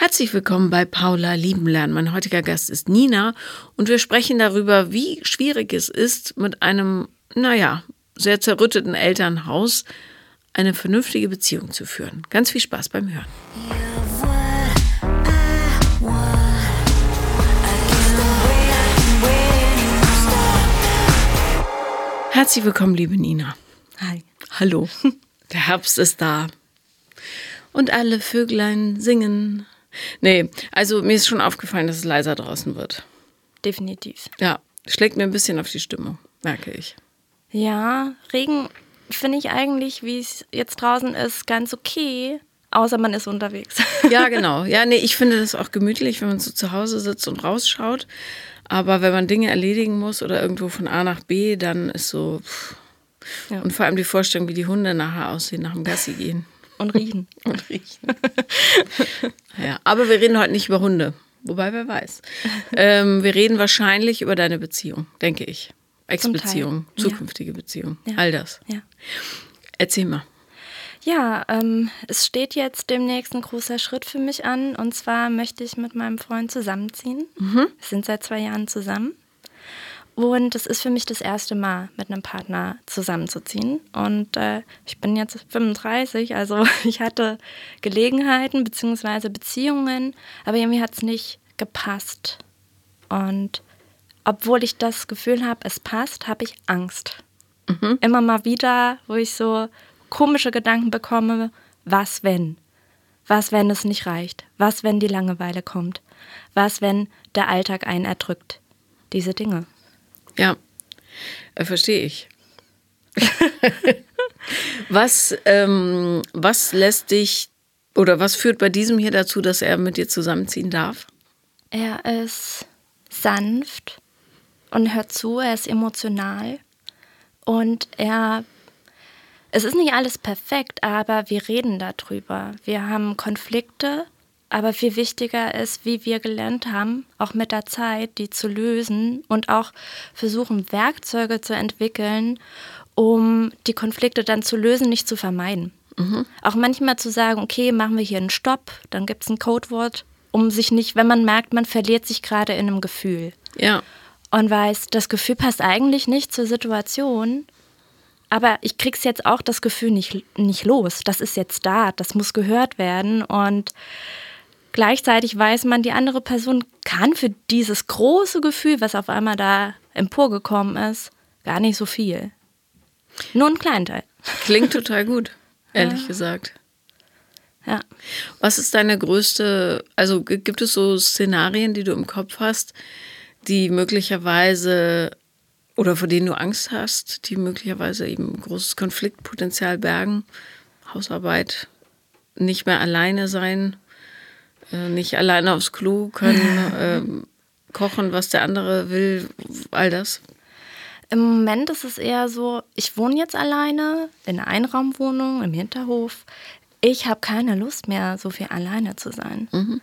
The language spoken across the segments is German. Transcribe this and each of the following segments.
Herzlich willkommen bei Paula Liebenlernen. Mein heutiger Gast ist Nina und wir sprechen darüber, wie schwierig es ist, mit einem, naja, sehr zerrütteten Elternhaus eine vernünftige Beziehung zu führen. Ganz viel Spaß beim Hören. Herzlich willkommen, liebe Nina. Hi. Hallo. Der Herbst ist da. Und alle Vöglein singen. Nee, also mir ist schon aufgefallen, dass es leiser draußen wird. Definitiv. Ja, schlägt mir ein bisschen auf die Stimmung, merke ich. Ja, Regen finde ich eigentlich, wie es jetzt draußen ist, ganz okay. Außer man ist unterwegs. Ja, genau. Ja, nee, ich finde das auch gemütlich, wenn man so zu Hause sitzt und rausschaut. Aber wenn man Dinge erledigen muss oder irgendwo von A nach B, dann ist so. Ja. Und vor allem die Vorstellung, wie die Hunde nachher aussehen, nach dem Gassi gehen. Und riechen. Und riechen. ja, aber wir reden heute nicht über Hunde. Wobei, wer weiß. Ähm, wir reden wahrscheinlich über deine Beziehung, denke ich. Ex-Beziehung, zukünftige ja. Beziehung, ja. all das. Ja. Erzähl mal. Ja, ähm, es steht jetzt demnächst ein großer Schritt für mich an. Und zwar möchte ich mit meinem Freund zusammenziehen. Mhm. Wir sind seit zwei Jahren zusammen. Und es ist für mich das erste Mal, mit einem Partner zusammenzuziehen. Und äh, ich bin jetzt 35, also ich hatte Gelegenheiten bzw. Beziehungen, aber irgendwie hat es nicht gepasst. Und obwohl ich das Gefühl habe, es passt, habe ich Angst. Mhm. Immer mal wieder, wo ich so komische Gedanken bekomme, was wenn? Was, wenn es nicht reicht? Was, wenn die Langeweile kommt? Was, wenn der Alltag einen erdrückt? Diese Dinge. Ja, äh, verstehe ich. was, ähm, was lässt dich oder was führt bei diesem hier dazu, dass er mit dir zusammenziehen darf? Er ist sanft und hört zu, er ist emotional und er es ist nicht alles perfekt, aber wir reden darüber. Wir haben Konflikte, aber viel wichtiger ist, wie wir gelernt haben, auch mit der Zeit, die zu lösen und auch versuchen, Werkzeuge zu entwickeln, um die Konflikte dann zu lösen, nicht zu vermeiden. Mhm. Auch manchmal zu sagen, okay, machen wir hier einen Stopp, dann gibt es ein Codewort, um sich nicht, wenn man merkt, man verliert sich gerade in einem Gefühl. Ja. Und weiß, das Gefühl passt eigentlich nicht zur Situation, aber ich krieg's jetzt auch das Gefühl nicht, nicht los. Das ist jetzt da, das muss gehört werden. Und Gleichzeitig weiß man, die andere Person kann für dieses große Gefühl, was auf einmal da emporgekommen ist, gar nicht so viel. Nur ein Kleinteil. Klingt total gut, ehrlich ja. gesagt. Ja. Was ist deine größte, also gibt es so Szenarien, die du im Kopf hast, die möglicherweise oder vor denen du Angst hast, die möglicherweise eben großes Konfliktpotenzial bergen? Hausarbeit, nicht mehr alleine sein, nicht alleine aufs Klo können, äh, kochen, was der andere will, all das? Im Moment ist es eher so, ich wohne jetzt alleine in einer Einraumwohnung im Hinterhof. Ich habe keine Lust mehr, so viel alleine zu sein. Mhm.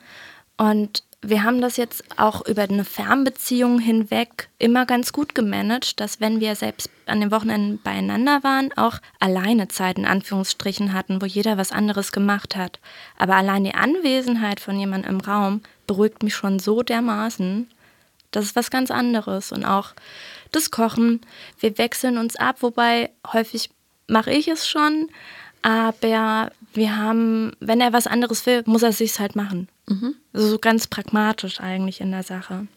Und wir haben das jetzt auch über eine Fernbeziehung hinweg immer ganz gut gemanagt, dass wenn wir selbst an den Wochenenden beieinander waren, auch alleine Zeit in Anführungsstrichen hatten, wo jeder was anderes gemacht hat. Aber allein die Anwesenheit von jemandem im Raum beruhigt mich schon so dermaßen. Das ist was ganz anderes. Und auch das Kochen, wir wechseln uns ab, wobei häufig mache ich es schon, aber wir haben, wenn er was anderes will, muss er es sich halt machen. Mhm. Also so ganz pragmatisch eigentlich in der Sache.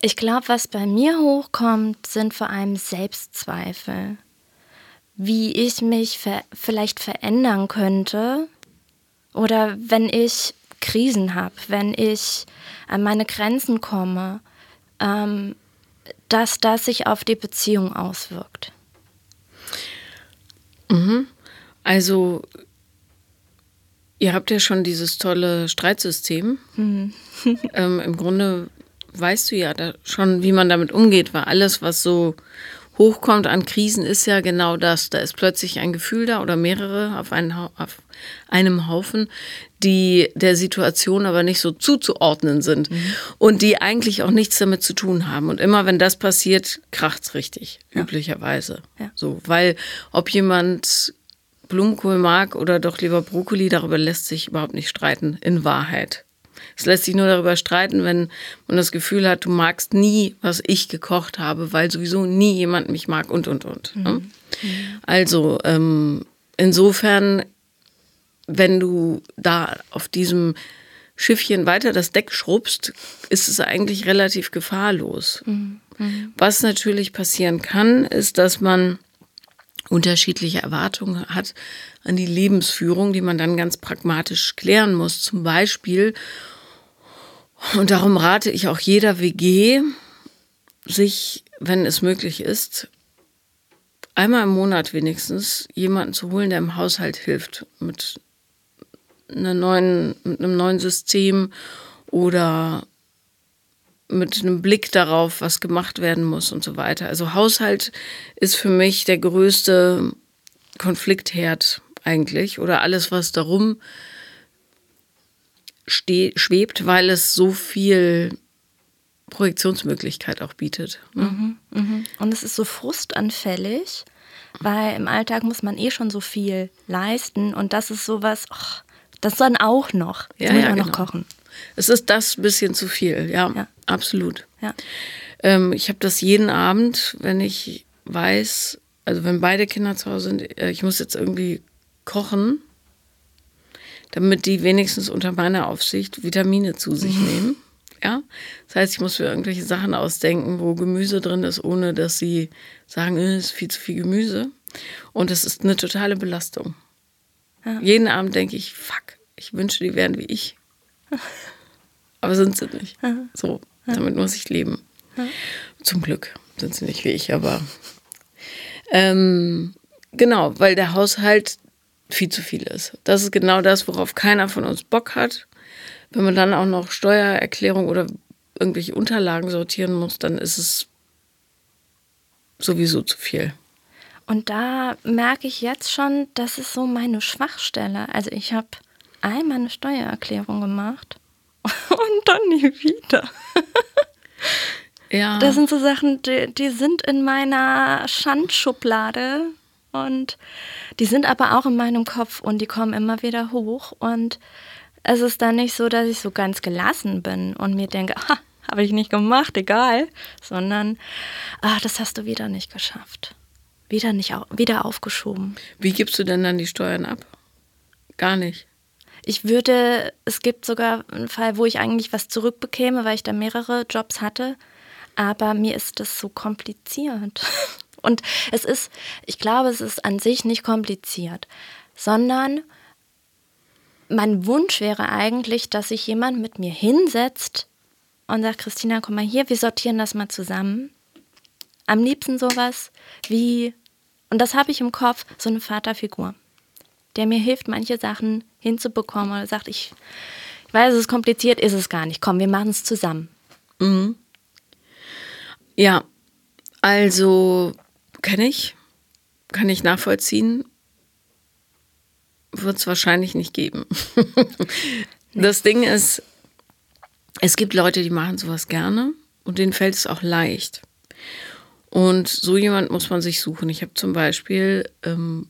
Ich glaube, was bei mir hochkommt, sind vor allem Selbstzweifel. Wie ich mich ver vielleicht verändern könnte oder wenn ich Krisen habe, wenn ich an meine Grenzen komme, ähm, dass das sich auf die Beziehung auswirkt. Mhm. Also Ihr habt ja schon dieses tolle Streitsystem. Mhm. ähm, Im Grunde weißt du ja schon, wie man damit umgeht, weil alles, was so hochkommt an Krisen, ist ja genau das. Da ist plötzlich ein Gefühl da oder mehrere auf, einen, auf einem Haufen, die der Situation aber nicht so zuzuordnen sind mhm. und die eigentlich auch nichts damit zu tun haben. Und immer wenn das passiert, kracht es richtig, ja. üblicherweise. Ja. So, weil ob jemand Blumenkohl mag oder doch lieber Brokkoli, darüber lässt sich überhaupt nicht streiten, in Wahrheit. Es lässt sich nur darüber streiten, wenn man das Gefühl hat, du magst nie, was ich gekocht habe, weil sowieso nie jemand mich mag und, und, und. Ne? Mhm. Also ähm, insofern, wenn du da auf diesem Schiffchen weiter das Deck schrubbst, ist es eigentlich relativ gefahrlos. Mhm. Mhm. Was natürlich passieren kann, ist, dass man unterschiedliche Erwartungen hat an die Lebensführung, die man dann ganz pragmatisch klären muss. Zum Beispiel, und darum rate ich auch jeder WG, sich, wenn es möglich ist, einmal im Monat wenigstens jemanden zu holen, der im Haushalt hilft mit, einer neuen, mit einem neuen System oder mit einem Blick darauf, was gemacht werden muss und so weiter. Also Haushalt ist für mich der größte Konfliktherd eigentlich oder alles, was darum schwebt, weil es so viel Projektionsmöglichkeit auch bietet. Ne? Mhm, mh. Und es ist so frustanfällig, weil im Alltag muss man eh schon so viel leisten und das ist sowas, oh, das dann auch noch. Jetzt ja, muss ja, man genau. noch kochen. Es ist das bisschen zu viel, ja, ja. absolut. Ja. Ähm, ich habe das jeden Abend, wenn ich weiß, also wenn beide Kinder zu Hause sind, äh, ich muss jetzt irgendwie kochen, damit die wenigstens unter meiner Aufsicht Vitamine zu sich nehmen. Ja, das heißt, ich muss mir irgendwelche Sachen ausdenken, wo Gemüse drin ist, ohne dass sie sagen, es äh, ist viel zu viel Gemüse. Und es ist eine totale Belastung. Ja. Jeden Abend denke ich, fuck, ich wünsche, die wären wie ich. Aber sind sie nicht. So, damit muss ich leben. Zum Glück sind sie nicht wie ich, aber ähm, genau, weil der Haushalt viel zu viel ist. Das ist genau das, worauf keiner von uns Bock hat. Wenn man dann auch noch Steuererklärung oder irgendwelche Unterlagen sortieren muss, dann ist es sowieso zu viel. Und da merke ich jetzt schon, das ist so meine Schwachstelle. Also ich habe einmal eine Steuererklärung gemacht und dann nie wieder. ja. Das sind so Sachen, die, die sind in meiner Schandschublade und die sind aber auch in meinem Kopf und die kommen immer wieder hoch und es ist dann nicht so, dass ich so ganz gelassen bin und mir denke, ha, habe ich nicht gemacht, egal, sondern ah, das hast du wieder nicht geschafft. Wieder nicht wieder aufgeschoben. Wie gibst du denn dann die Steuern ab? Gar nicht. Ich würde, es gibt sogar einen Fall, wo ich eigentlich was zurückbekäme, weil ich da mehrere Jobs hatte. Aber mir ist das so kompliziert. Und es ist, ich glaube, es ist an sich nicht kompliziert, sondern mein Wunsch wäre eigentlich, dass sich jemand mit mir hinsetzt und sagt, Christina, komm mal hier, wir sortieren das mal zusammen. Am liebsten sowas wie, und das habe ich im Kopf, so eine Vaterfigur der mir hilft, manche Sachen hinzubekommen oder sagt, ich, ich weiß, es ist kompliziert, ist es gar nicht. Komm, wir machen es zusammen. Mhm. Ja, also kenne ich, kann ich nachvollziehen, wird es wahrscheinlich nicht geben. das Ding ist, es gibt Leute, die machen sowas gerne und denen fällt es auch leicht. Und so jemand muss man sich suchen. Ich habe zum Beispiel ähm,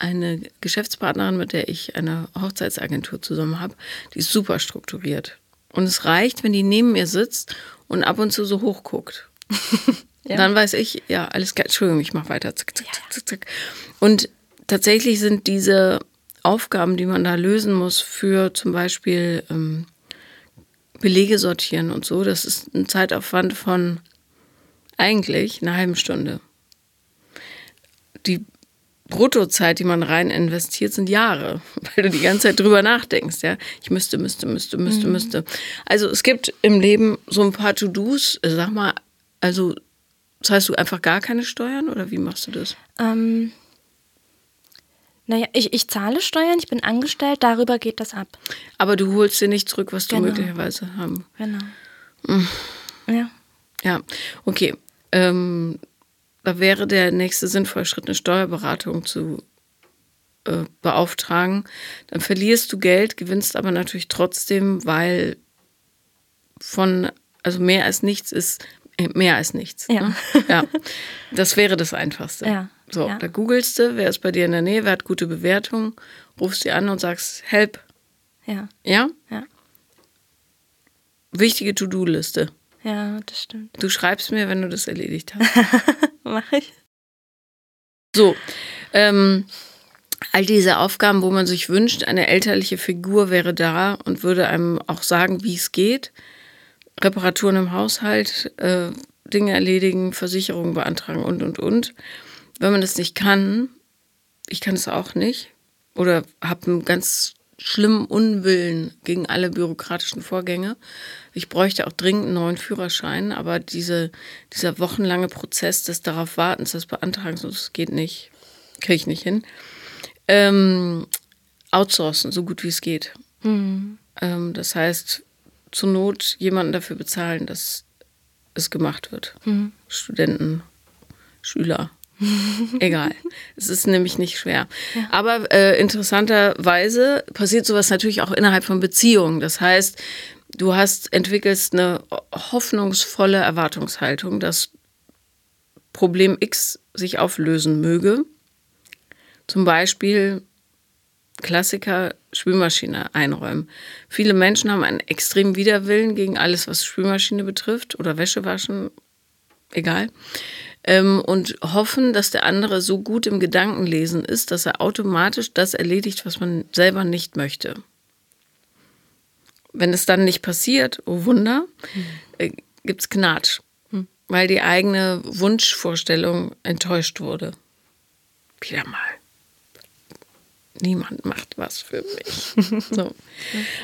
eine Geschäftspartnerin, mit der ich eine Hochzeitsagentur zusammen habe, die ist super strukturiert. Und es reicht, wenn die neben mir sitzt und ab und zu so hochguckt. ja. Dann weiß ich, ja, alles klar, Entschuldigung, ich mache weiter. Zick, zick, zick, zick. Und tatsächlich sind diese Aufgaben, die man da lösen muss, für zum Beispiel ähm, Belege sortieren und so, das ist ein Zeitaufwand von eigentlich einer halben Stunde. Die Bruttozeit, die man rein investiert, sind Jahre, weil du die ganze Zeit drüber nachdenkst, ja. Ich müsste, müsste, müsste, müsste, mhm. müsste. Also es gibt im Leben so ein paar To-Dos, sag mal, also zahlst du einfach gar keine Steuern oder wie machst du das? Ähm, naja, ich, ich zahle Steuern, ich bin angestellt, darüber geht das ab. Aber du holst dir nicht zurück, was du genau. möglicherweise haben. Genau. Mhm. Ja. Ja, okay. Ähm, da wäre der nächste sinnvolle Schritt, eine Steuerberatung zu äh, beauftragen. Dann verlierst du Geld, gewinnst aber natürlich trotzdem, weil von, also mehr als nichts ist äh, mehr als nichts. Ja. Ne? ja. Das wäre das Einfachste. Ja, So, Ja. da googelst du, wer ist bei dir in der Nähe, wer hat gute Bewertungen, rufst sie an und sagst, help. Ja, Ja? ja, Wichtige To-Do-Liste. Ja, das stimmt. Du schreibst mir, wenn du das erledigt hast. Mach ich. So, ähm, all diese Aufgaben, wo man sich wünscht, eine elterliche Figur wäre da und würde einem auch sagen, wie es geht. Reparaturen im Haushalt, äh, Dinge erledigen, Versicherungen beantragen und, und, und. Wenn man das nicht kann, ich kann es auch nicht oder habe einen ganz schlimmen Unwillen gegen alle bürokratischen Vorgänge. Ich bräuchte auch dringend einen neuen Führerschein, aber diese, dieser wochenlange Prozess des darauf Wartens, des Beantragens, das geht nicht, kriege ich nicht hin. Ähm, outsourcen, so gut wie es geht. Hm. Ähm, das heißt, zur Not jemanden dafür bezahlen, dass es gemacht wird. Hm. Studenten, Schüler. Egal. Es ist nämlich nicht schwer. Aber äh, interessanterweise passiert sowas natürlich auch innerhalb von Beziehungen. Das heißt, du hast, entwickelst eine hoffnungsvolle Erwartungshaltung, dass Problem X sich auflösen möge. Zum Beispiel Klassiker Spülmaschine einräumen. Viele Menschen haben einen extremen Widerwillen gegen alles, was Spülmaschine betrifft oder Wäsche waschen, egal. Ähm, und hoffen, dass der andere so gut im Gedankenlesen ist, dass er automatisch das erledigt, was man selber nicht möchte. Wenn es dann nicht passiert, oh Wunder, äh, gibt es Knatsch, weil die eigene Wunschvorstellung enttäuscht wurde. Wieder mal niemand macht was für mich. so.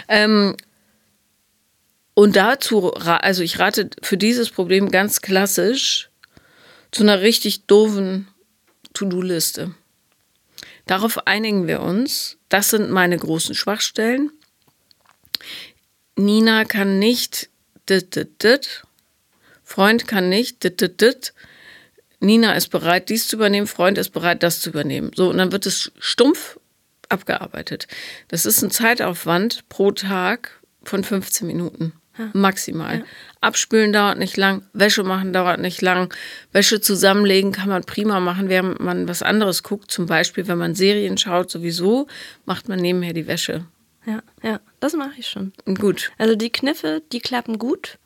ähm, und dazu, also ich rate für dieses Problem ganz klassisch zu einer richtig doofen To-Do-Liste. Darauf einigen wir uns. Das sind meine großen Schwachstellen. Nina kann nicht dit, dit, dit. Freund kann nicht dit, dit, dit. Nina ist bereit, dies zu übernehmen, Freund ist bereit, das zu übernehmen. So, und dann wird es stumpf abgearbeitet. Das ist ein Zeitaufwand pro Tag von 15 Minuten. Maximal. Abspülen dauert nicht lang, Wäsche machen dauert nicht lang, Wäsche zusammenlegen kann man prima machen, während man was anderes guckt. Zum Beispiel, wenn man Serien schaut, sowieso, macht man nebenher die Wäsche. Ja, ja, das mache ich schon. Gut. Also die Kniffe, die klappen gut.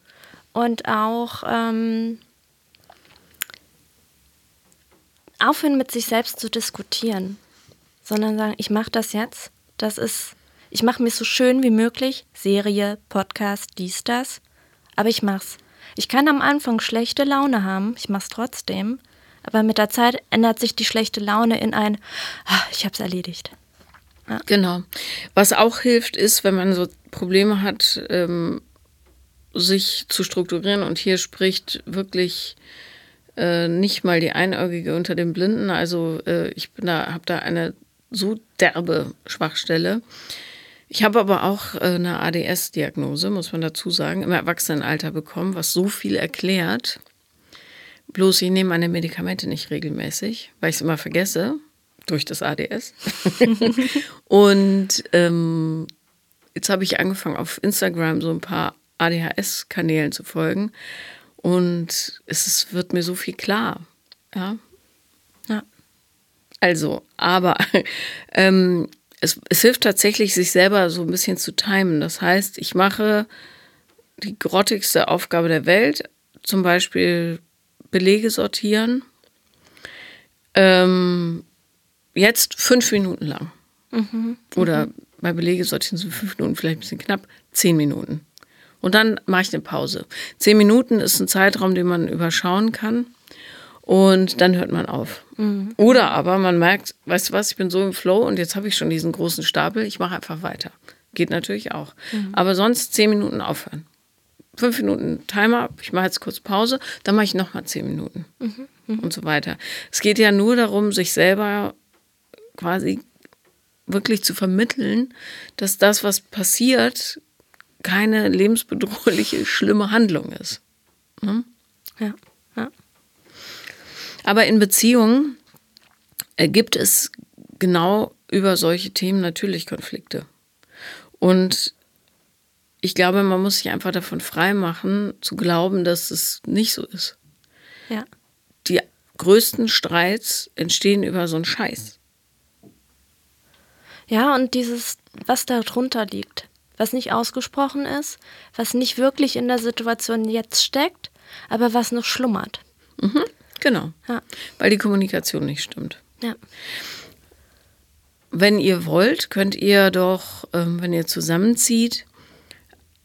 Und auch ähm, aufhören mit sich selbst zu diskutieren, sondern sagen, ich mache das jetzt. Das ist, ich mache mir so schön wie möglich, Serie, Podcast, dies, das. Aber ich mach's. Ich kann am Anfang schlechte Laune haben, ich mach's trotzdem. Aber mit der Zeit ändert sich die schlechte Laune in ein, ah, ich hab's erledigt. Genau. Was auch hilft, ist, wenn man so Probleme hat, ähm, sich zu strukturieren. Und hier spricht wirklich äh, nicht mal die Einäugige unter den Blinden. Also äh, ich da, habe da eine so derbe Schwachstelle. Ich habe aber auch äh, eine ADS-Diagnose, muss man dazu sagen, im Erwachsenenalter bekommen, was so viel erklärt. Bloß ich nehme meine Medikamente nicht regelmäßig, weil ich es immer vergesse durch das ADS. und ähm, jetzt habe ich angefangen, auf Instagram so ein paar ADHS-Kanälen zu folgen. Und es ist, wird mir so viel klar. Ja. Ja. Also, aber ähm, es, es hilft tatsächlich, sich selber so ein bisschen zu timen. Das heißt, ich mache die grottigste Aufgabe der Welt, zum Beispiel Belege sortieren. Ähm, jetzt fünf Minuten lang. Oder bei Belege sortieren so fünf Minuten, vielleicht ein bisschen knapp, zehn Minuten. Und dann mache ich eine Pause. Zehn Minuten ist ein Zeitraum, den man überschauen kann. Und dann hört man auf. Oder aber man merkt, weißt du was, ich bin so im Flow und jetzt habe ich schon diesen großen Stapel, ich mache einfach weiter. Geht natürlich auch. Aber sonst zehn Minuten aufhören. Fünf Minuten Timer, ich mache jetzt kurz Pause, dann mache ich nochmal zehn Minuten und so weiter. Es geht ja nur darum, sich selber quasi wirklich zu vermitteln, dass das, was passiert, keine lebensbedrohliche, schlimme Handlung ist. Ja, ja. Aber in Beziehungen äh, gibt es genau über solche Themen natürlich Konflikte. Und ich glaube, man muss sich einfach davon freimachen, zu glauben, dass es nicht so ist. Ja. Die größten Streits entstehen über so einen Scheiß. Ja, und dieses, was da drunter liegt, was nicht ausgesprochen ist, was nicht wirklich in der Situation jetzt steckt, aber was noch schlummert. Mhm, genau. Ja. Weil die Kommunikation nicht stimmt. Ja. Wenn ihr wollt, könnt ihr doch, ähm, wenn ihr zusammenzieht,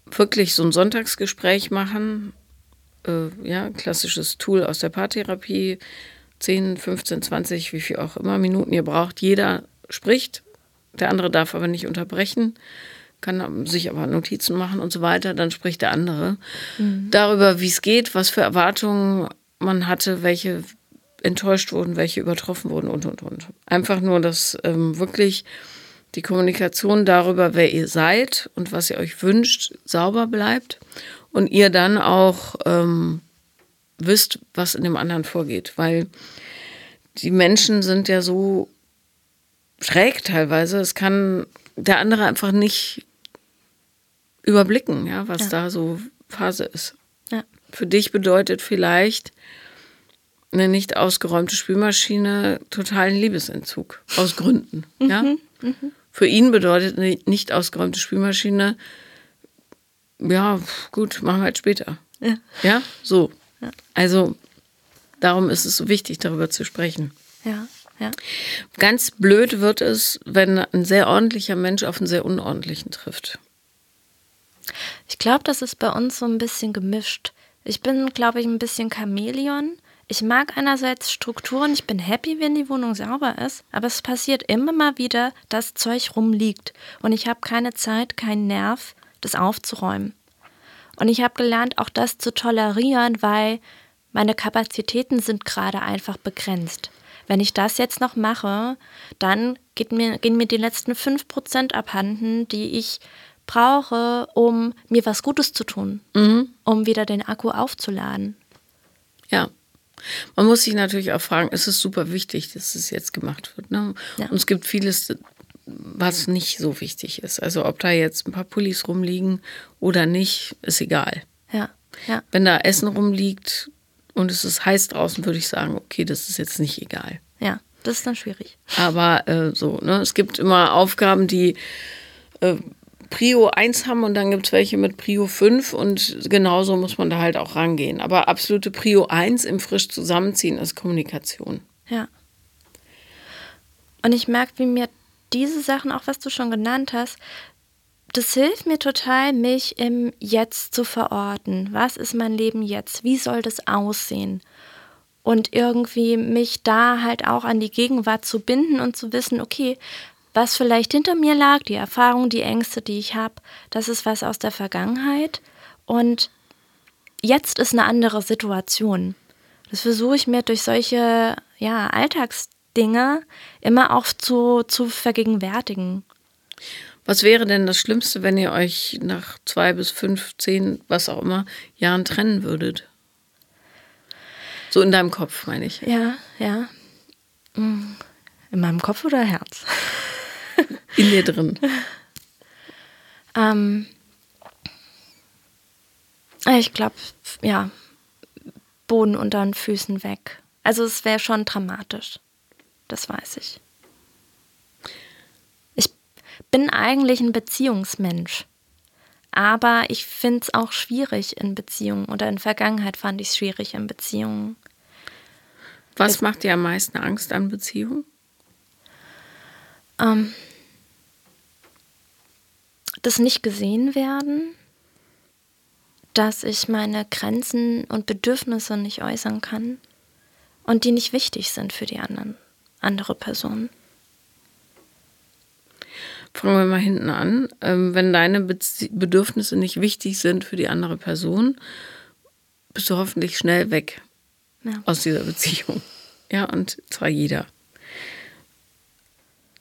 wirklich so ein Sonntagsgespräch machen. Äh, ja, klassisches Tool aus der Paartherapie. 10, 15, 20, wie viel auch immer Minuten ihr braucht. Jeder spricht, der andere darf aber nicht unterbrechen, kann sich aber Notizen machen und so weiter. Dann spricht der andere mhm. darüber, wie es geht, was für Erwartungen man hatte, welche enttäuscht wurden, welche übertroffen wurden und, und, und. Einfach nur, dass ähm, wirklich die Kommunikation darüber, wer ihr seid und was ihr euch wünscht, sauber bleibt und ihr dann auch ähm, wisst, was in dem anderen vorgeht. Weil die Menschen sind ja so schräg teilweise. Es kann der andere einfach nicht überblicken, ja, was ja. da so Phase ist. Ja. Für dich bedeutet vielleicht, eine nicht ausgeräumte Spülmaschine totalen Liebesentzug. Aus Gründen. Mhm. Ja? Mhm. Für ihn bedeutet eine nicht ausgeräumte Spülmaschine, ja, gut, machen wir halt später. Ja, ja? so. Ja. Also darum ist es so wichtig, darüber zu sprechen. Ja, ja. Ganz blöd wird es, wenn ein sehr ordentlicher Mensch auf einen sehr unordentlichen trifft. Ich glaube, das ist bei uns so ein bisschen gemischt. Ich bin, glaube ich, ein bisschen Chamäleon. Ich mag einerseits Strukturen, ich bin happy, wenn die Wohnung sauber ist, aber es passiert immer mal wieder, dass Zeug rumliegt und ich habe keine Zeit, keinen Nerv, das aufzuräumen. Und ich habe gelernt, auch das zu tolerieren, weil meine Kapazitäten sind gerade einfach begrenzt. Wenn ich das jetzt noch mache, dann mir, gehen mir die letzten 5% abhanden, die ich brauche, um mir was Gutes zu tun, mhm. um wieder den Akku aufzuladen. Ja, man muss sich natürlich auch fragen, es ist super wichtig, dass es jetzt gemacht wird. Ne? Ja. Und es gibt vieles, was nicht so wichtig ist. Also ob da jetzt ein paar Pullis rumliegen oder nicht, ist egal. Ja. ja. Wenn da Essen rumliegt und es ist heiß draußen, würde ich sagen, okay, das ist jetzt nicht egal. Ja, das ist dann schwierig. Aber äh, so, ne? Es gibt immer Aufgaben, die äh, Prio 1 haben und dann gibt es welche mit Prio 5 und genauso muss man da halt auch rangehen. Aber absolute Prio 1 im frisch zusammenziehen ist Kommunikation. Ja. Und ich merke, wie mir diese Sachen, auch was du schon genannt hast, das hilft mir total, mich im Jetzt zu verorten. Was ist mein Leben jetzt? Wie soll das aussehen? Und irgendwie mich da halt auch an die Gegenwart zu binden und zu wissen, okay, was vielleicht hinter mir lag, die Erfahrung, die Ängste, die ich habe, das ist was aus der Vergangenheit. Und jetzt ist eine andere Situation. Das versuche ich mir durch solche ja, Alltagsdinge immer auch zu, zu vergegenwärtigen. Was wäre denn das Schlimmste, wenn ihr euch nach zwei bis fünf, zehn, was auch immer, Jahren trennen würdet? So in deinem Kopf, meine ich. Ja, ja. In meinem Kopf oder Herz? in dir drin? Ähm, ich glaube, ja, Boden unter den Füßen weg. Also es wäre schon dramatisch. Das weiß ich. Ich bin eigentlich ein Beziehungsmensch. Aber ich finde es auch schwierig in Beziehungen oder in Vergangenheit fand ich es schwierig in Beziehungen. Was es, macht dir am meisten Angst an Beziehungen? Ähm, das nicht gesehen werden, dass ich meine Grenzen und Bedürfnisse nicht äußern kann und die nicht wichtig sind für die anderen, andere Personen. Fangen wir mal hinten an. Ähm, wenn deine Bedürfnisse nicht wichtig sind für die andere Person, bist du hoffentlich schnell weg ja. aus dieser Beziehung. Ja, und zwar jeder.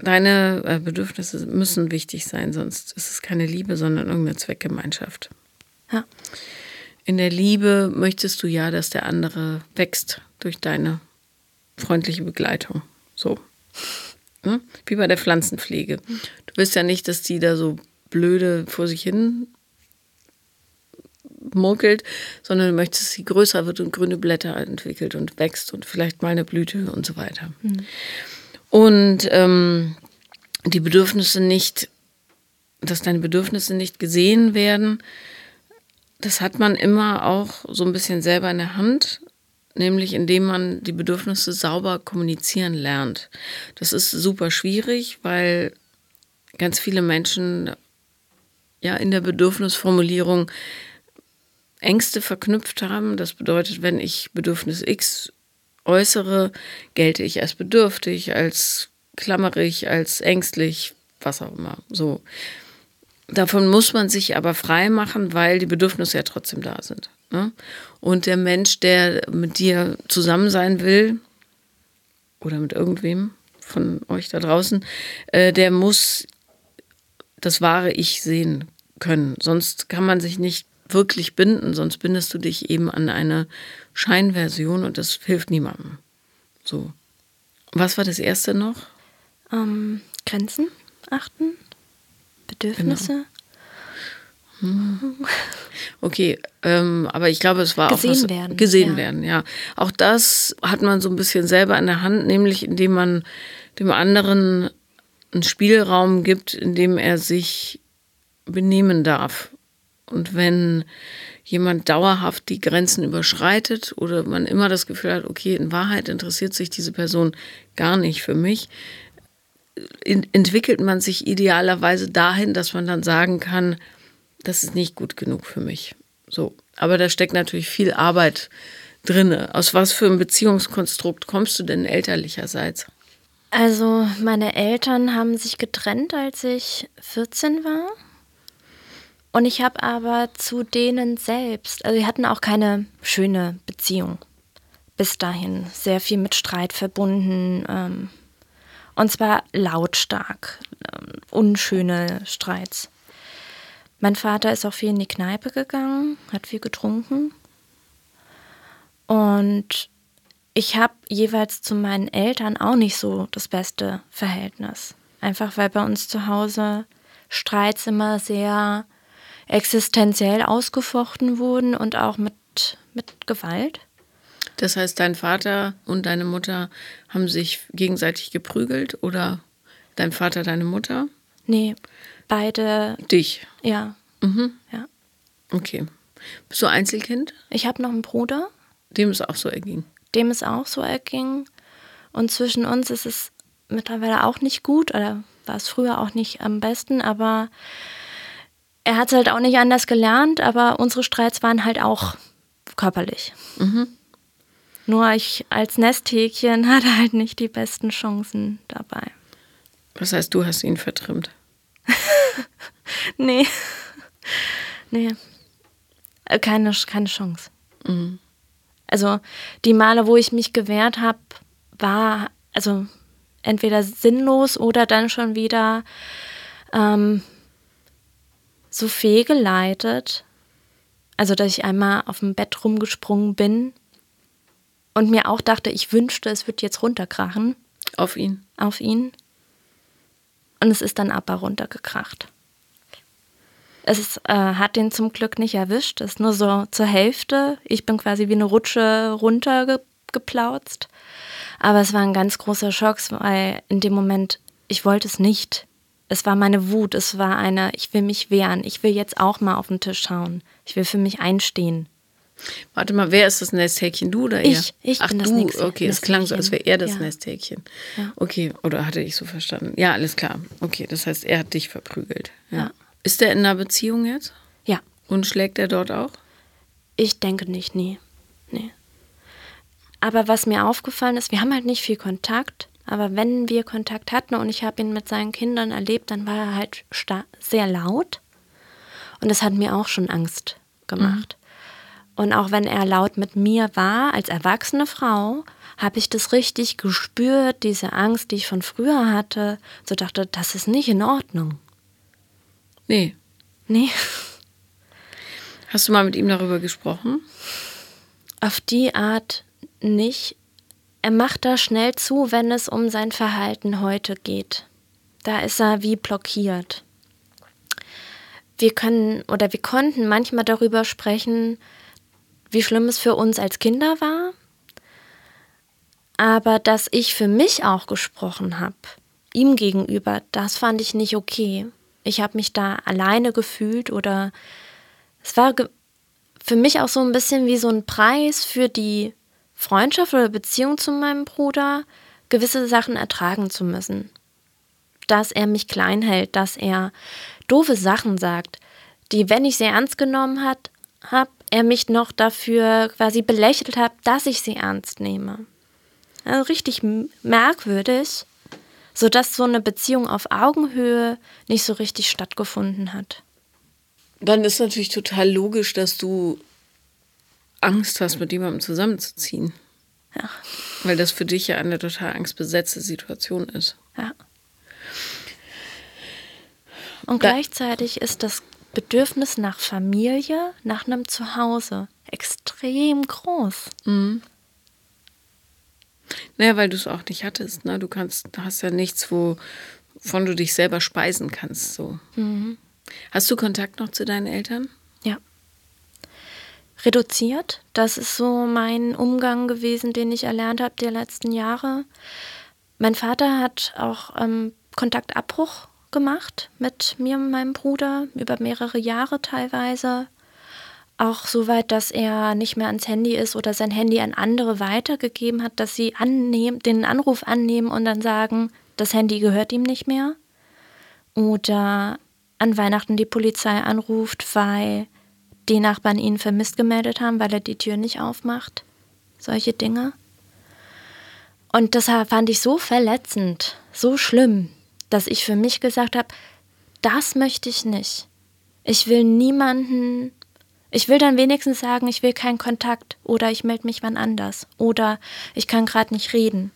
Deine äh, Bedürfnisse müssen wichtig sein, sonst ist es keine Liebe, sondern irgendeine Zweckgemeinschaft. Ja. In der Liebe möchtest du ja, dass der andere wächst durch deine freundliche Begleitung. So. Hm? Wie bei der Pflanzenpflege. Du willst ja nicht, dass die da so blöde vor sich hin muckelt, sondern du möchtest, dass sie größer wird und grüne Blätter entwickelt und wächst und vielleicht mal eine Blüte und so weiter. Mhm. Und ähm, die Bedürfnisse nicht, dass deine Bedürfnisse nicht gesehen werden, das hat man immer auch so ein bisschen selber in der Hand, nämlich indem man die Bedürfnisse sauber kommunizieren lernt. Das ist super schwierig, weil ganz viele Menschen ja in der Bedürfnisformulierung Ängste verknüpft haben. Das bedeutet, wenn ich Bedürfnis X äußere, gelte ich als bedürftig, als klammerig, als ängstlich, was auch immer. So. Davon muss man sich aber frei machen, weil die Bedürfnisse ja trotzdem da sind. Ne? Und der Mensch, der mit dir zusammen sein will, oder mit irgendwem von euch da draußen, äh, der muss das wahre Ich sehen können. Sonst kann man sich nicht wirklich binden, sonst bindest du dich eben an eine Scheinversion und das hilft niemandem. So. Was war das erste noch? Ähm, Grenzen achten, Bedürfnisse. Genau. Hm. Okay, ähm, aber ich glaube, es war gesehen auch was, werden. Gesehen ja. werden, ja. Auch das hat man so ein bisschen selber in der Hand, nämlich indem man dem anderen einen Spielraum gibt, in dem er sich benehmen darf. Und wenn jemand dauerhaft die Grenzen überschreitet oder man immer das Gefühl hat, okay, in Wahrheit interessiert sich diese Person gar nicht für mich, entwickelt man sich idealerweise dahin, dass man dann sagen kann, das ist nicht gut genug für mich. So. Aber da steckt natürlich viel Arbeit drin. Aus was für einem Beziehungskonstrukt kommst du denn elterlicherseits? Also, meine Eltern haben sich getrennt, als ich 14 war. Und ich habe aber zu denen selbst, also wir hatten auch keine schöne Beziehung. Bis dahin sehr viel mit Streit verbunden. Ähm, und zwar lautstark, ähm, unschöne Streits. Mein Vater ist auch viel in die Kneipe gegangen, hat viel getrunken. Und ich habe jeweils zu meinen Eltern auch nicht so das beste Verhältnis. Einfach weil bei uns zu Hause Streits immer sehr existenziell ausgefochten wurden und auch mit, mit Gewalt. Das heißt, dein Vater und deine Mutter haben sich gegenseitig geprügelt oder dein Vater, deine Mutter? Nee, beide. Dich? Ja. Mhm. Ja. Okay. Bist du Einzelkind? Ich habe noch einen Bruder. Dem es auch so erging. Dem es auch so erging. Und zwischen uns ist es mittlerweile auch nicht gut, oder war es früher auch nicht am besten, aber er hat es halt auch nicht anders gelernt, aber unsere Streits waren halt auch körperlich. Mhm. Nur ich als Nesthäkchen hatte halt nicht die besten Chancen dabei. Das heißt, du hast ihn vertrimmt? nee. Nee. Äh, keine, keine Chance. Mhm. Also die Male, wo ich mich gewehrt habe, war also entweder sinnlos oder dann schon wieder ähm, so fehlgeleitet. Also, dass ich einmal auf dem Bett rumgesprungen bin und mir auch dachte, ich wünschte, es wird jetzt runterkrachen. Auf ihn. Auf ihn. Und es ist dann aber runtergekracht. Es ist, äh, hat den zum Glück nicht erwischt. Es ist nur so zur Hälfte. Ich bin quasi wie eine Rutsche runtergeplautzt. Aber es war ein ganz großer Schock, weil in dem Moment, ich wollte es nicht. Es war meine Wut, es war eine, ich will mich wehren, ich will jetzt auch mal auf den Tisch schauen. Ich will für mich einstehen. Warte mal, wer ist das Nesthäkchen? Du oder er? Ich, ich Ach, bin du, das Nesthäkchen. okay, es klang so, als wäre er das ja. Nesthäkchen. Ja. Okay, oder hatte ich so verstanden? Ja, alles klar. Okay, das heißt, er hat dich verprügelt. Ja. Ja. Ist er in einer Beziehung jetzt? Ja. Und schlägt er dort auch? Ich denke nicht, nee. Nee. Aber was mir aufgefallen ist, wir haben halt nicht viel Kontakt, aber wenn wir Kontakt hatten und ich habe ihn mit seinen Kindern erlebt, dann war er halt sehr laut. Und das hat mir auch schon Angst gemacht. Mhm. Und auch wenn er laut mit mir war, als erwachsene Frau, habe ich das richtig gespürt, diese Angst, die ich von früher hatte. So dachte, das ist nicht in Ordnung. Nee. Nee. Hast du mal mit ihm darüber gesprochen? Auf die Art nicht. Er macht da schnell zu, wenn es um sein Verhalten heute geht. Da ist er wie blockiert. wir können oder wir konnten manchmal darüber sprechen, wie schlimm es für uns als Kinder war. Aber dass ich für mich auch gesprochen habe, ihm gegenüber, das fand ich nicht okay. Ich habe mich da alleine gefühlt oder es war für mich auch so ein bisschen wie so ein Preis für die Freundschaft oder Beziehung zu meinem Bruder, gewisse Sachen ertragen zu müssen. Dass er mich klein hält, dass er doofe Sachen sagt, die, wenn ich sie ernst genommen habe, er mich noch dafür quasi belächelt hat, dass ich sie ernst nehme. Also richtig merkwürdig, sodass so eine Beziehung auf Augenhöhe nicht so richtig stattgefunden hat. Dann ist natürlich total logisch, dass du Angst hast, mit jemandem zusammenzuziehen. Ja. Weil das für dich ja eine total angstbesetzte Situation ist. Ja. Und da gleichzeitig ist das Bedürfnis nach Familie, nach einem Zuhause extrem groß. Mhm. Naja, weil du es auch nicht hattest. Ne? Du kannst, hast ja nichts, wovon du dich selber speisen kannst. So. Mhm. Hast du Kontakt noch zu deinen Eltern? Reduziert. Das ist so mein Umgang gewesen, den ich erlernt habe die letzten Jahre. Mein Vater hat auch ähm, Kontaktabbruch gemacht mit mir und meinem Bruder über mehrere Jahre teilweise. Auch so weit, dass er nicht mehr ans Handy ist oder sein Handy an andere weitergegeben hat, dass sie annehmen, den Anruf annehmen und dann sagen, das Handy gehört ihm nicht mehr. Oder an Weihnachten die Polizei anruft, weil die Nachbarn ihn vermisst gemeldet haben, weil er die Tür nicht aufmacht. Solche Dinge. Und das fand ich so verletzend, so schlimm, dass ich für mich gesagt habe, das möchte ich nicht. Ich will niemanden, ich will dann wenigstens sagen, ich will keinen Kontakt oder ich melde mich wann anders oder ich kann gerade nicht reden.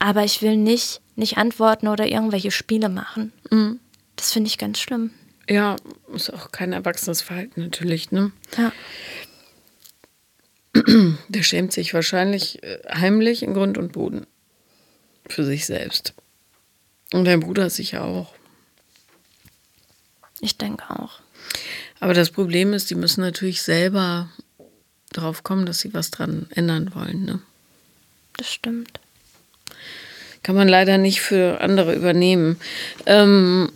Aber ich will nicht, nicht antworten oder irgendwelche Spiele machen. Mhm. Das finde ich ganz schlimm. Ja, ist auch kein erwachsenes Verhalten natürlich, ne? Ja. Der schämt sich wahrscheinlich äh, heimlich in Grund und Boden für sich selbst. Und dein Bruder sicher auch. Ich denke auch. Aber das Problem ist, die müssen natürlich selber drauf kommen, dass sie was dran ändern wollen. Ne? Das stimmt. Kann man leider nicht für andere übernehmen. Ähm,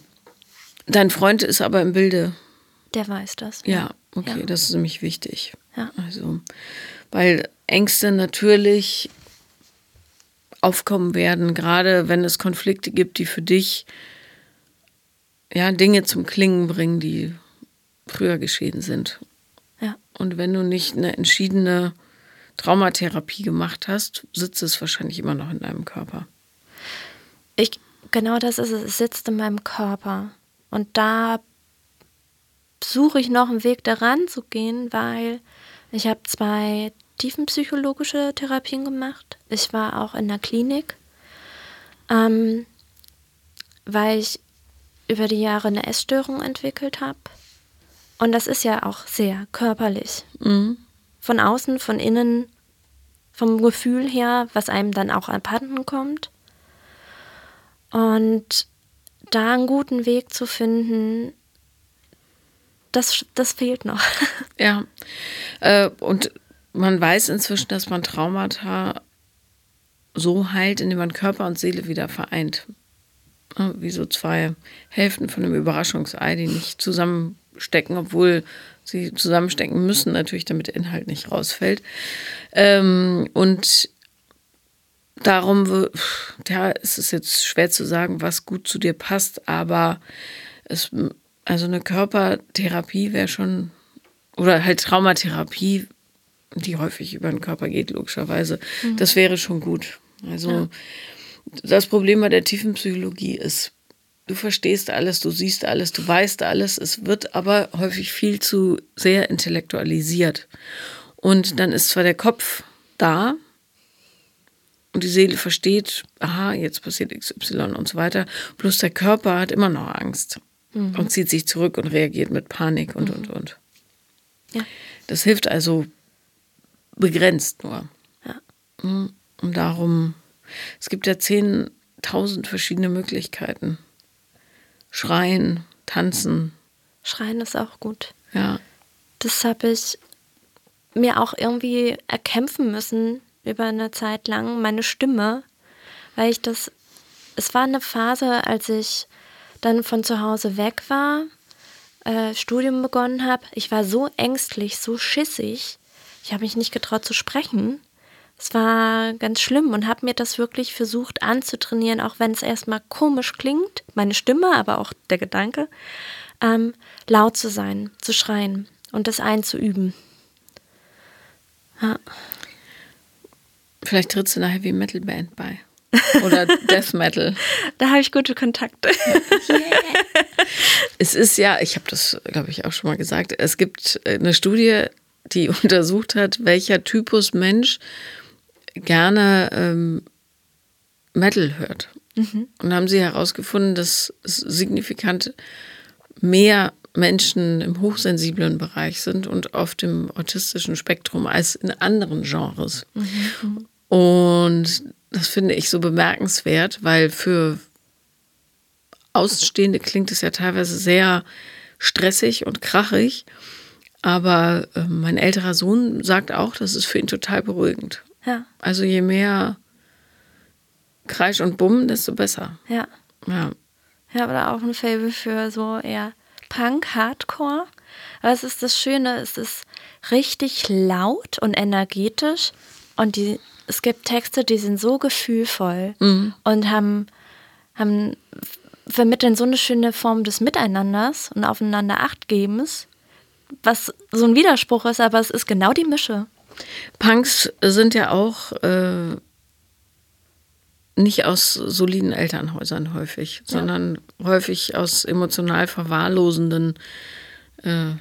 dein Freund ist aber im Bilde. Der weiß das. Ja, okay, ja. das ist nämlich wichtig. Ja. Also, weil Ängste natürlich aufkommen werden, gerade wenn es Konflikte gibt, die für dich ja Dinge zum Klingen bringen, die früher geschehen sind. Ja. Und wenn du nicht eine entschiedene Traumatherapie gemacht hast, sitzt es wahrscheinlich immer noch in deinem Körper. Ich, genau das ist es, es sitzt in meinem Körper. Und da suche ich noch einen Weg daran zu gehen, weil ich habe zwei tiefenpsychologische Therapien gemacht. Ich war auch in der Klinik, ähm, weil ich über die Jahre eine Essstörung entwickelt habe. Und das ist ja auch sehr körperlich. Mhm. Von außen, von innen, vom Gefühl her, was einem dann auch abhanden kommt. Und da einen guten Weg zu finden, das, das fehlt noch. Ja. Äh, und man weiß inzwischen, dass man Traumata so heilt, indem man Körper und Seele wieder vereint. Wie so zwei Hälften von einem Überraschungsei, die nicht zusammenstecken, obwohl sie zusammenstecken müssen, natürlich, damit der Inhalt nicht rausfällt. Ähm, und darum ja, ist es jetzt schwer zu sagen, was gut zu dir passt, aber es, also eine Körpertherapie wäre schon, oder halt Traumatherapie die häufig über den Körper geht, logischerweise. Mhm. Das wäre schon gut. Also ja. das Problem bei der tiefen Psychologie ist, du verstehst alles, du siehst alles, du weißt alles, es wird aber häufig viel zu sehr intellektualisiert. Und dann ist zwar der Kopf da und die Seele versteht, aha, jetzt passiert XY und so weiter, plus der Körper hat immer noch Angst mhm. und zieht sich zurück und reagiert mit Panik und, mhm. und, und. Ja. Das hilft also begrenzt nur. Ja. Mhm. Und darum, es gibt ja 10.000 verschiedene Möglichkeiten. Schreien, tanzen, Schreien ist auch gut. Ja. Das habe ich mir auch irgendwie erkämpfen müssen über eine Zeit lang, meine Stimme, weil ich das, es war eine Phase, als ich dann von zu Hause weg war, äh, Studium begonnen habe. Ich war so ängstlich, so schissig. Ich habe mich nicht getraut zu sprechen. Es war ganz schlimm und habe mir das wirklich versucht anzutrainieren, auch wenn es erstmal komisch klingt, meine Stimme, aber auch der Gedanke, ähm, laut zu sein, zu schreien und das einzuüben. Ja. Vielleicht trittst du einer Heavy Metal Band bei. Oder Death Metal. Da habe ich gute Kontakte. Yeah. Es ist ja, ich habe das, glaube ich, auch schon mal gesagt, es gibt eine Studie, die untersucht hat, welcher Typus Mensch gerne ähm, Metal hört. Mhm. Und haben sie herausgefunden, dass es signifikant mehr Menschen im hochsensiblen Bereich sind und auf dem autistischen Spektrum als in anderen Genres. Mhm. Und das finde ich so bemerkenswert, weil für Außenstehende klingt es ja teilweise sehr stressig und krachig. Aber äh, mein älterer Sohn sagt auch, das ist für ihn total beruhigend. Ja. Also je mehr Kreisch und Bumm, desto besser. Ja. Ja. Ja, aber auch ein Fable für so eher Punk, Hardcore. Aber es ist das Schöne, es ist richtig laut und energetisch und die, es gibt Texte, die sind so gefühlvoll mhm. und haben, haben vermitteln so eine schöne Form des Miteinanders und aufeinander Achtgebens, was so ein Widerspruch ist, aber es ist genau die Mische. Punks sind ja auch äh, nicht aus soliden Elternhäusern häufig, ja. sondern häufig aus emotional verwahrlosenden äh,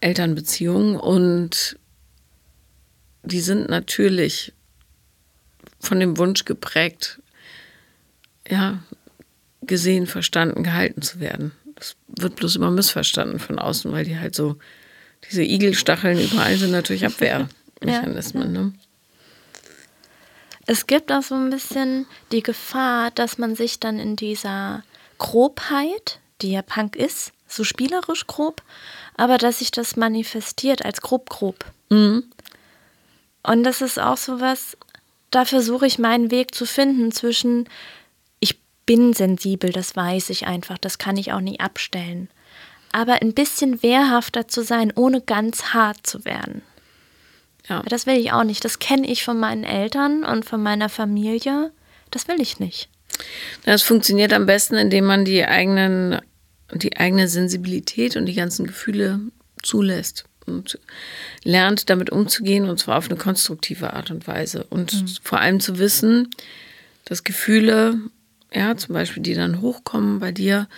Elternbeziehungen und die sind natürlich von dem Wunsch geprägt, ja, gesehen, verstanden, gehalten zu werden. Das wird bloß immer missverstanden von außen, weil die halt so, diese Igelstacheln überall sind natürlich Abwehrmechanismen. Ja. Ne? Es gibt auch so ein bisschen die Gefahr, dass man sich dann in dieser Grobheit, die ja Punk ist, so spielerisch grob, aber dass sich das manifestiert als grob-grob. Mhm. Und das ist auch so was, da versuche ich meinen Weg zu finden zwischen bin sensibel, das weiß ich einfach, das kann ich auch nie abstellen. Aber ein bisschen wehrhafter zu sein, ohne ganz hart zu werden. Ja. Das will ich auch nicht. Das kenne ich von meinen Eltern und von meiner Familie. Das will ich nicht. Das funktioniert am besten, indem man die eigenen, die eigene Sensibilität und die ganzen Gefühle zulässt und lernt, damit umzugehen und zwar auf eine konstruktive Art und Weise. Und mhm. vor allem zu wissen, dass Gefühle ja, zum Beispiel, die dann hochkommen bei dir,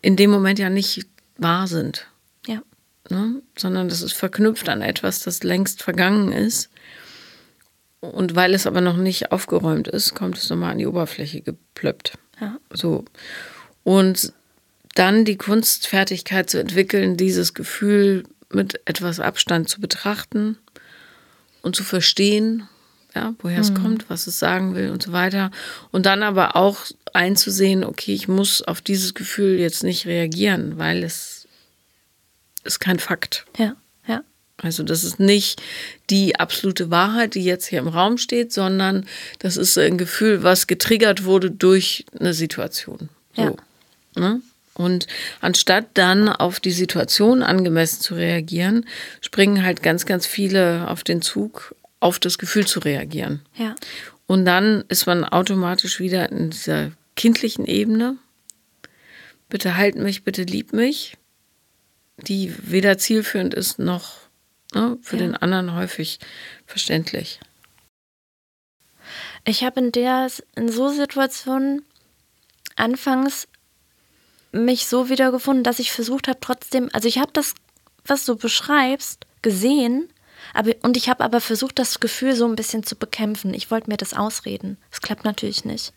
in dem Moment ja nicht wahr sind. Ja. Ne? Sondern das ist verknüpft an etwas, das längst vergangen ist. Und weil es aber noch nicht aufgeräumt ist, kommt es nochmal an die Oberfläche geplöppt. Ja. So. Und dann die Kunstfertigkeit zu entwickeln, dieses Gefühl mit etwas Abstand zu betrachten und zu verstehen ja, woher es mhm. kommt, was es sagen will und so weiter. Und dann aber auch einzusehen, okay, ich muss auf dieses Gefühl jetzt nicht reagieren, weil es ist kein Fakt. Ja, ja. Also das ist nicht die absolute Wahrheit, die jetzt hier im Raum steht, sondern das ist ein Gefühl, was getriggert wurde durch eine Situation. So, ja. Ne? Und anstatt dann auf die Situation angemessen zu reagieren, springen halt ganz, ganz viele auf den Zug auf das Gefühl zu reagieren. Ja. Und dann ist man automatisch wieder in dieser kindlichen Ebene. Bitte halt mich, bitte lieb mich, die weder zielführend ist noch ne, für ja. den anderen häufig verständlich. Ich habe in der in so Situationen anfangs mich so wiedergefunden, dass ich versucht habe, trotzdem, also ich habe das, was du beschreibst, gesehen aber, und ich habe aber versucht, das Gefühl so ein bisschen zu bekämpfen. Ich wollte mir das ausreden. Das klappt natürlich nicht.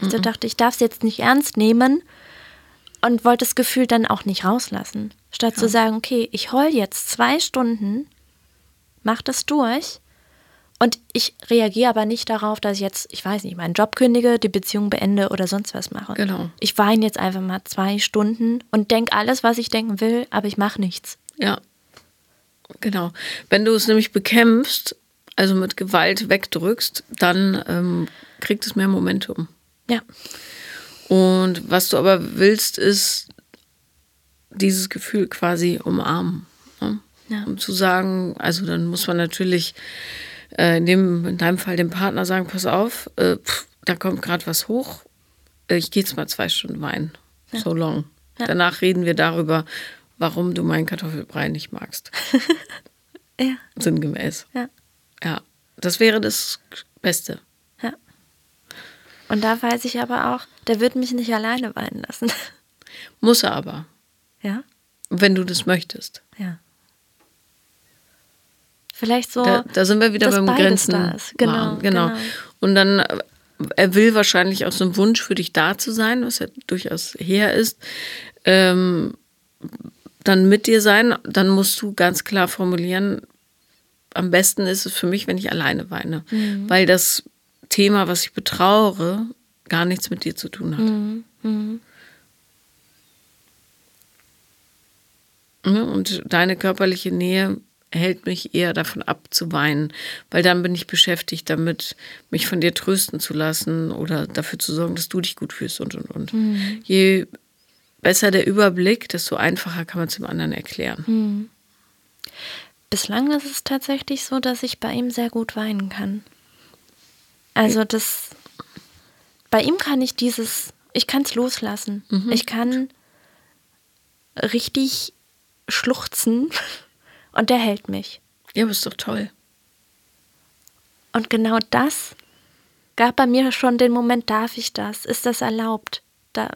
Also mhm. dachte, ich darf es jetzt nicht ernst nehmen und wollte das Gefühl dann auch nicht rauslassen. Statt ja. zu sagen, okay, ich heul jetzt zwei Stunden, mach das durch Und ich reagiere aber nicht darauf, dass ich jetzt, ich weiß nicht, meinen Job kündige, die Beziehung beende oder sonst was mache. Genau. Ich weine jetzt einfach mal zwei Stunden und denke alles, was ich denken will, aber ich mache nichts. Ja. Genau. Wenn du es nämlich bekämpfst, also mit Gewalt wegdrückst, dann ähm, kriegt es mehr Momentum. Ja. Und was du aber willst, ist dieses Gefühl quasi umarmen. Ne? Ja. Um zu sagen, also dann muss man natürlich äh, in, dem, in deinem Fall dem Partner sagen, pass auf, äh, pff, da kommt gerade was hoch, äh, ich gehe jetzt mal zwei Stunden weinen. So long. Ja. Danach reden wir darüber, warum du meinen Kartoffelbrei nicht magst. Ja. Sinngemäß. Ja. Ja, das wäre das Beste. Ja. Und da weiß ich aber auch, der wird mich nicht alleine weinen lassen. Muss er aber, Ja? wenn du das möchtest. Ja. Vielleicht so. Da, da sind wir wieder beim Grenzen. da ist. Genau, genau. genau. Und dann, äh, er will wahrscheinlich aus einem Wunsch für dich da zu sein, was ja durchaus her ist, ähm, dann mit dir sein. Dann musst du ganz klar formulieren, am besten ist es für mich, wenn ich alleine weine. Mhm. Weil das Thema, was ich betrauere, gar nichts mit dir zu tun hat. Mhm. Ne? Und deine körperliche Nähe hält mich eher davon ab zu weinen, weil dann bin ich beschäftigt damit, mich von dir trösten zu lassen oder dafür zu sorgen, dass du dich gut fühlst und und und. Je besser der Überblick, desto einfacher kann man es dem anderen erklären. Bislang ist es tatsächlich so, dass ich bei ihm sehr gut weinen kann. Also das bei ihm kann ich dieses, ich kann es loslassen. Ich kann richtig schluchzen und der hält mich. Ja, aber ist doch toll. Und genau das gab bei mir schon den Moment, darf ich das? Ist das erlaubt? Da,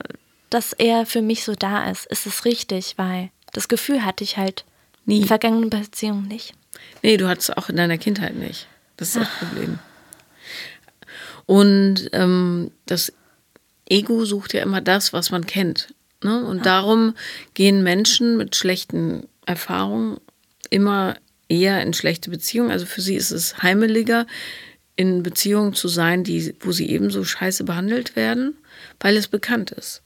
dass er für mich so da ist. Ist es richtig? Weil das Gefühl hatte ich halt Nie. in vergangenen Beziehungen nicht. Nee, du hattest es auch in deiner Kindheit nicht. Das ist das Problem. Und ähm, das Ego sucht ja immer das, was man kennt. Ne? Und darum gehen Menschen mit schlechten Erfahrungen immer eher in schlechte Beziehungen. Also für sie ist es heimeliger, in Beziehungen zu sein, die, wo sie ebenso scheiße behandelt werden, weil es bekannt ist.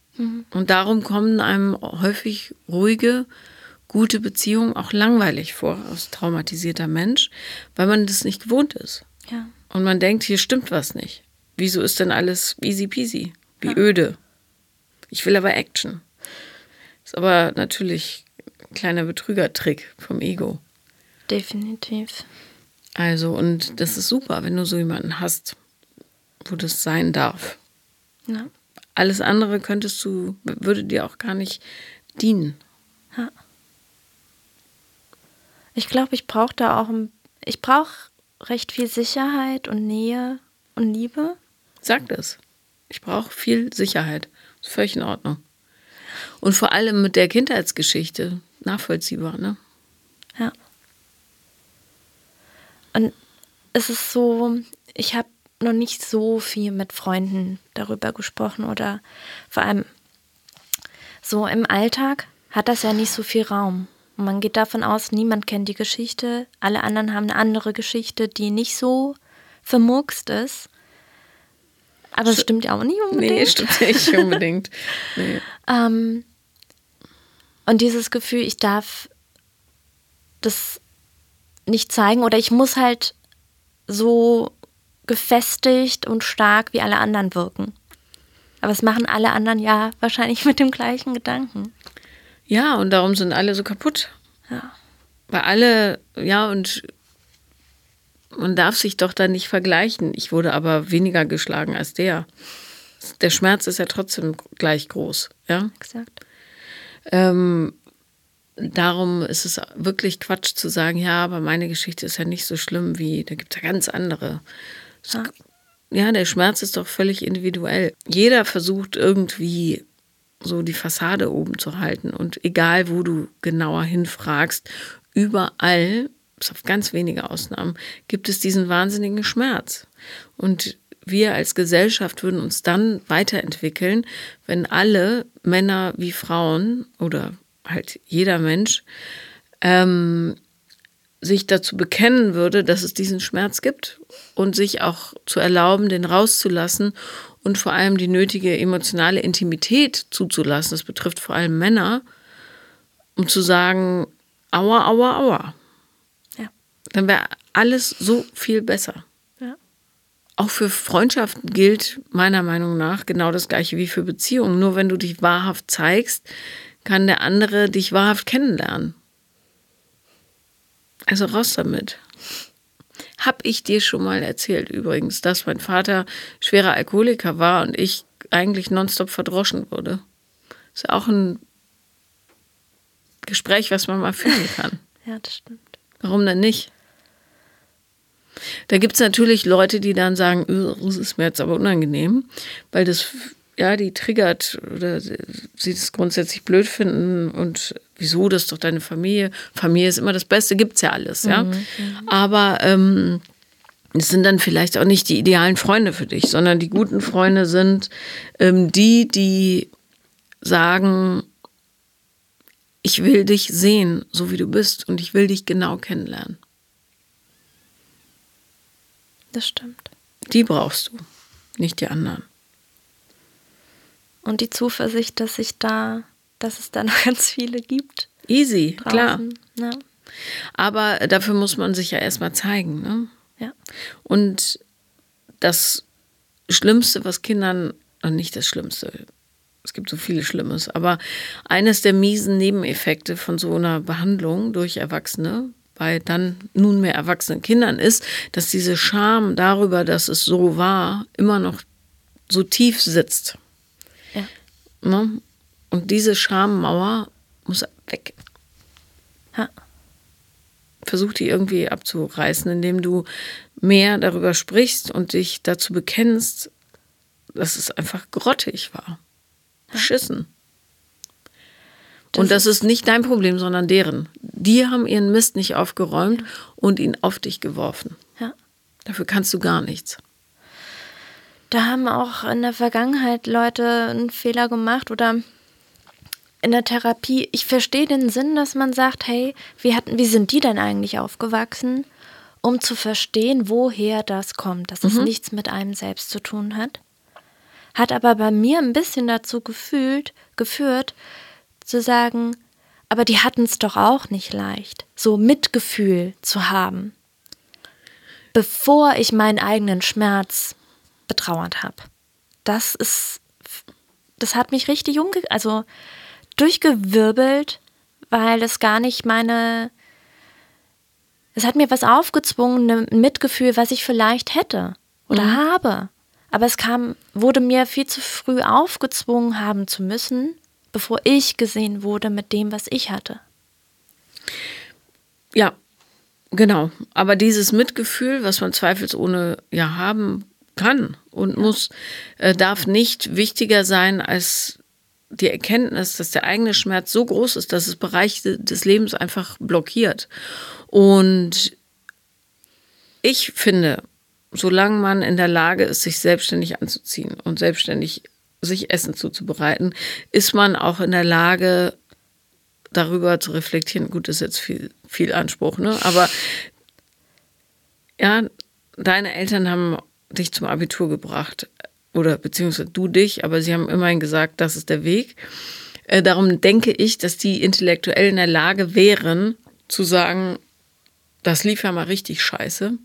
Und darum kommen einem häufig ruhige, gute Beziehungen auch langweilig vor als traumatisierter Mensch, weil man das nicht gewohnt ist. Ja. Und man denkt, hier stimmt was nicht. Wieso ist denn alles easy peasy? Wie öde. Ich will aber Action. Ist aber natürlich kleiner Betrügertrick vom Ego. Definitiv. Also, und das ist super, wenn du so jemanden hast, wo das sein darf. Ja. Alles andere könntest du, würde dir auch gar nicht dienen. Ich glaube, ich brauche da auch, ein- ich brauche recht viel Sicherheit und Nähe und Liebe. Sag das. Ich brauche viel Sicherheit. Ist völlig in Ordnung. Und vor allem mit der Kindheitsgeschichte nachvollziehbar, ne? Ja. Und es ist so, ich habe noch nicht so viel mit Freunden darüber gesprochen oder vor allem so im Alltag hat das ja nicht so viel Raum. Und man geht davon aus, niemand kennt die Geschichte, alle anderen haben eine andere Geschichte, die nicht so vermurkst ist. Aber es stimmt ja auch nicht unbedingt. Nee, stimmt nicht unbedingt. Nee. Ähm, und dieses Gefühl, ich darf das nicht zeigen oder ich muss halt so gefestigt und stark wie alle anderen wirken. Aber es machen alle anderen ja wahrscheinlich mit dem gleichen Gedanken. Ja, und darum sind alle so kaputt. Ja. Weil alle, ja, und man darf sich doch da nicht vergleichen. Ich wurde aber weniger geschlagen als der. Der Schmerz ist ja trotzdem gleich groß, ja. Exakt. Ähm, darum ist es wirklich Quatsch zu sagen, ja, aber meine Geschichte ist ja nicht so schlimm wie, da gibt es ja ganz andere. Ja. Ja, der Schmerz ist doch völlig individuell. Jeder versucht irgendwie so die Fassade oben zu halten. Und egal, wo du genauer hinfragst, überall, bis auf ganz wenige Ausnahmen, gibt es diesen wahnsinnigen Schmerz. Und wir als Gesellschaft würden uns dann weiterentwickeln, wenn alle Männer wie Frauen oder halt jeder Mensch ähm, sich dazu bekennen würde, dass es diesen Schmerz gibt und sich auch zu erlauben, den rauszulassen und vor allem die nötige emotionale Intimität zuzulassen, das betrifft vor allem Männer, um zu sagen, aua, aua, aua. Ja. Dann wäre alles so viel besser. Auch für Freundschaften gilt meiner Meinung nach genau das gleiche wie für Beziehungen. Nur wenn du dich wahrhaft zeigst, kann der andere dich wahrhaft kennenlernen. Also raus damit. Hab ich dir schon mal erzählt übrigens, dass mein Vater schwerer Alkoholiker war und ich eigentlich nonstop verdroschen wurde. Ist ja auch ein Gespräch, was man mal führen kann. ja, das stimmt. Warum denn nicht? Da gibt es natürlich Leute, die dann sagen, das ist mir jetzt aber unangenehm, weil das ja, die triggert oder sie das grundsätzlich blöd finden und wieso, das ist doch deine Familie. Familie ist immer das Beste, gibt es ja alles, ja. Mhm. Aber ähm, es sind dann vielleicht auch nicht die idealen Freunde für dich, sondern die guten Freunde sind ähm, die, die sagen, ich will dich sehen, so wie du bist und ich will dich genau kennenlernen. Das stimmt. Die brauchst du, nicht die anderen und die Zuversicht, dass ich da, dass es da noch ganz viele gibt. Easy, draußen. klar. Ja. Aber dafür muss man sich ja erstmal zeigen. Ne? Ja. Und das Schlimmste, was Kindern, nicht das Schlimmste, es gibt so viele Schlimmes, aber eines der miesen Nebeneffekte von so einer Behandlung durch Erwachsene bei dann nunmehr erwachsenen Kindern ist, dass diese Scham darüber, dass es so war, immer noch so tief sitzt. Ne? Und diese Schammauer muss weg. Ja. Versuch die irgendwie abzureißen, indem du mehr darüber sprichst und dich dazu bekennst, dass es einfach grottig war. Beschissen. Das und das ist nicht dein Problem, sondern deren. Die haben ihren Mist nicht aufgeräumt ja. und ihn auf dich geworfen. Ja. Dafür kannst du gar nichts da haben auch in der Vergangenheit Leute einen Fehler gemacht oder in der Therapie. Ich verstehe den Sinn, dass man sagt, hey, wie, hatten, wie sind die denn eigentlich aufgewachsen, um zu verstehen, woher das kommt, dass es mhm. nichts mit einem selbst zu tun hat. Hat aber bei mir ein bisschen dazu gefühlt, geführt, zu sagen, aber die hatten es doch auch nicht leicht, so Mitgefühl zu haben, bevor ich meinen eigenen Schmerz betrauert habe. Das ist, das hat mich richtig umge, also durchgewirbelt, weil es gar nicht meine, es hat mir was aufgezwungen, ein Mitgefühl, was ich vielleicht hätte oder mhm. habe. Aber es kam, wurde mir viel zu früh aufgezwungen haben zu müssen, bevor ich gesehen wurde mit dem, was ich hatte. Ja, genau. Aber dieses Mitgefühl, was man zweifelsohne ja haben kann und muss, äh, darf nicht wichtiger sein als die Erkenntnis, dass der eigene Schmerz so groß ist, dass es Bereiche des Lebens einfach blockiert. Und ich finde, solange man in der Lage ist, sich selbstständig anzuziehen und selbstständig sich Essen zuzubereiten, ist man auch in der Lage, darüber zu reflektieren. Gut, ist jetzt viel, viel Anspruch, ne? Aber ja, deine Eltern haben dich zum Abitur gebracht oder beziehungsweise du dich, aber sie haben immerhin gesagt, das ist der Weg. Äh, darum denke ich, dass die intellektuell in der Lage wären, zu sagen, das lief ja mal richtig scheiße.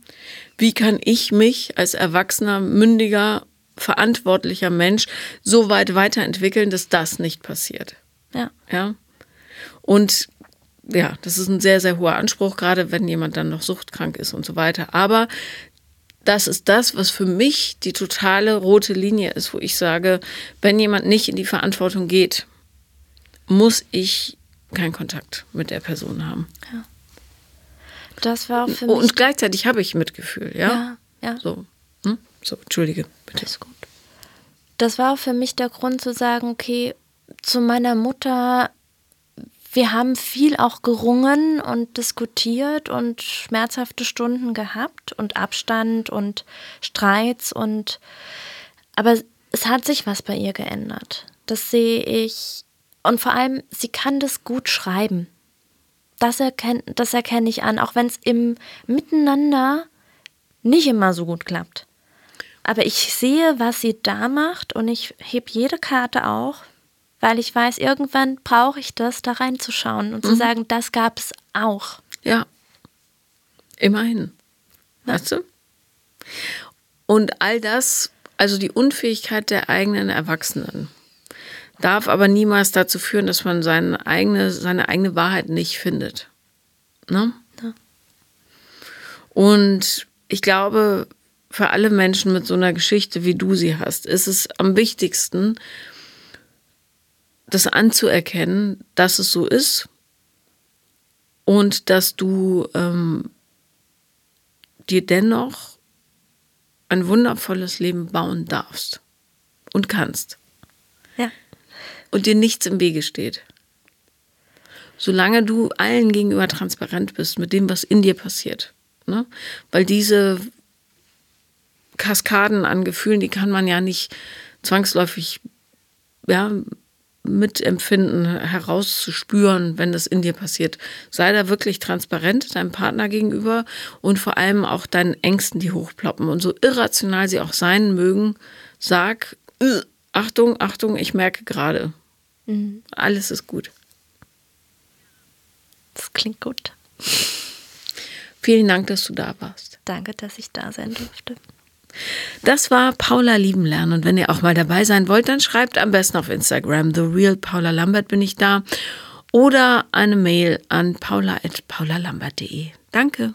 Wie kann ich mich als erwachsener, mündiger, verantwortlicher Mensch so weit weiterentwickeln, dass das nicht passiert? Ja. Ja. Und ja, das ist ein sehr, sehr hoher Anspruch, gerade wenn jemand dann noch suchtkrank ist und so weiter. Aber das ist das, was für mich die totale rote Linie ist, wo ich sage, wenn jemand nicht in die Verantwortung geht, muss ich keinen Kontakt mit der Person haben. Ja. Das war auch für mich. Und gleichzeitig habe ich Mitgefühl, ja? Ja, ja. So, hm? So entschuldige, bitte. Alles gut. Das war auch für mich der Grund zu sagen, okay, zu meiner Mutter wir haben viel auch gerungen und diskutiert und schmerzhafte Stunden gehabt und Abstand und Streits und aber es hat sich was bei ihr geändert. Das sehe ich und vor allem sie kann das gut schreiben. Das, erkenn, das erkenne ich an, auch wenn es im Miteinander nicht immer so gut klappt. Aber ich sehe, was sie da macht und ich heb jede Karte auch, weil ich weiß, irgendwann brauche ich das, da reinzuschauen und mhm. zu sagen, das gab es auch. Ja, immerhin. Ja. Weißt du? Und all das, also die Unfähigkeit der eigenen Erwachsenen, darf aber niemals dazu führen, dass man seine eigene, seine eigene Wahrheit nicht findet. Ne? Ja. Und ich glaube, für alle Menschen mit so einer Geschichte, wie du sie hast, ist es am wichtigsten, das anzuerkennen, dass es so ist und dass du ähm, dir dennoch ein wundervolles Leben bauen darfst und kannst. Ja. Und dir nichts im Wege steht. Solange du allen gegenüber transparent bist mit dem, was in dir passiert. Ne? Weil diese Kaskaden an Gefühlen, die kann man ja nicht zwangsläufig ja, mitempfinden, herauszuspüren, wenn das in dir passiert. Sei da wirklich transparent deinem Partner gegenüber und vor allem auch deinen Ängsten, die hochploppen. Und so irrational sie auch sein mögen, sag, Achtung, Achtung, ich merke gerade. Mhm. Alles ist gut. Das klingt gut. Vielen Dank, dass du da warst. Danke, dass ich da sein durfte. Das war Paula lieben lernen. Und wenn ihr auch mal dabei sein wollt, dann schreibt am besten auf Instagram. The Real Paula Lambert bin ich da. Oder eine Mail an paula.paulalambert.de. Danke.